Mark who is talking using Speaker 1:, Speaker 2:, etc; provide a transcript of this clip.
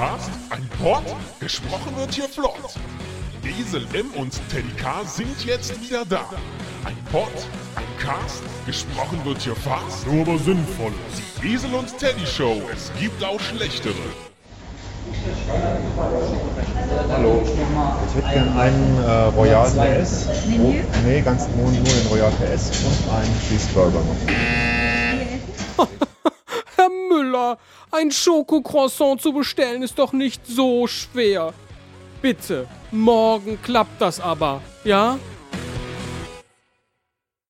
Speaker 1: Cast, ein Pod, gesprochen wird hier flott. Esel M und Teddy K sind jetzt wieder da. Ein Pod, ein Cast, gesprochen wird hier fast, nur aber sinnvoll. Die Esel und Teddy Show, es gibt auch schlechtere.
Speaker 2: Hallo, ich hätte gerne einen äh, Royal PS. Oh, nee, ganz nur, nur den Royal PS und einen Cheeseburger noch.
Speaker 3: Müller, ein Schokocroissant zu bestellen ist doch nicht so schwer. Bitte, morgen klappt das aber, ja?